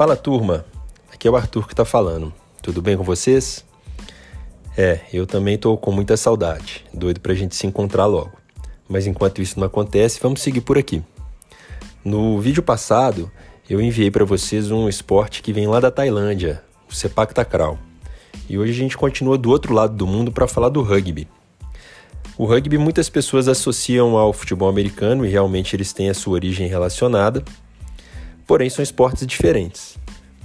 Fala turma, aqui é o Arthur que está falando. Tudo bem com vocês? É, eu também estou com muita saudade, doido para a gente se encontrar logo. Mas enquanto isso não acontece, vamos seguir por aqui. No vídeo passado, eu enviei para vocês um esporte que vem lá da Tailândia, o Sepak Takraw. E hoje a gente continua do outro lado do mundo para falar do rugby. O rugby muitas pessoas associam ao futebol americano e realmente eles têm a sua origem relacionada, porém são esportes diferentes.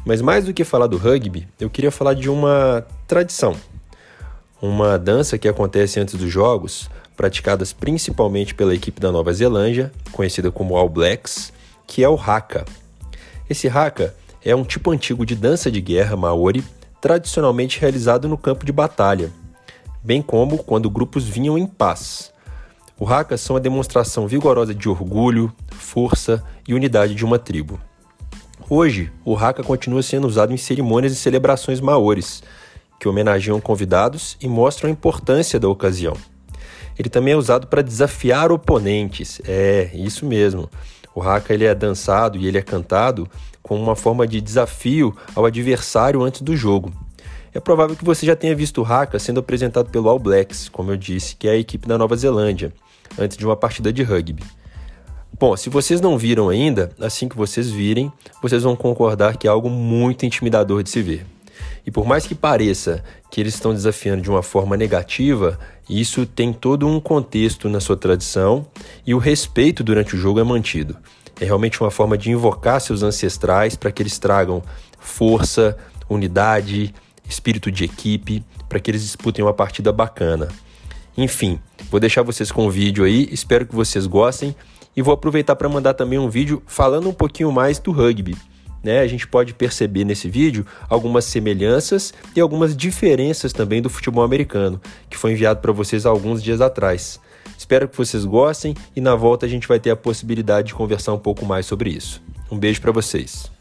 Mas mais do que falar do rugby, eu queria falar de uma tradição, uma dança que acontece antes dos jogos, praticadas principalmente pela equipe da Nova Zelândia, conhecida como All Blacks, que é o haka. Esse haka é um tipo antigo de dança de guerra maori, tradicionalmente realizado no campo de batalha, bem como quando grupos vinham em paz. O haka são a demonstração vigorosa de orgulho, força e unidade de uma tribo. Hoje, o haka continua sendo usado em cerimônias e celebrações maores, que homenageiam convidados e mostram a importância da ocasião. Ele também é usado para desafiar oponentes. É, isso mesmo. O haka ele é dançado e ele é cantado como uma forma de desafio ao adversário antes do jogo. É provável que você já tenha visto o haka sendo apresentado pelo All Blacks, como eu disse, que é a equipe da Nova Zelândia, antes de uma partida de rugby. Bom, se vocês não viram ainda, assim que vocês virem, vocês vão concordar que é algo muito intimidador de se ver. E por mais que pareça que eles estão desafiando de uma forma negativa, isso tem todo um contexto na sua tradição e o respeito durante o jogo é mantido. É realmente uma forma de invocar seus ancestrais para que eles tragam força, unidade, espírito de equipe, para que eles disputem uma partida bacana. Enfim, vou deixar vocês com o vídeo aí, espero que vocês gostem e vou aproveitar para mandar também um vídeo falando um pouquinho mais do rugby. Né? A gente pode perceber nesse vídeo algumas semelhanças e algumas diferenças também do futebol americano, que foi enviado para vocês alguns dias atrás. Espero que vocês gostem e na volta a gente vai ter a possibilidade de conversar um pouco mais sobre isso. Um beijo para vocês.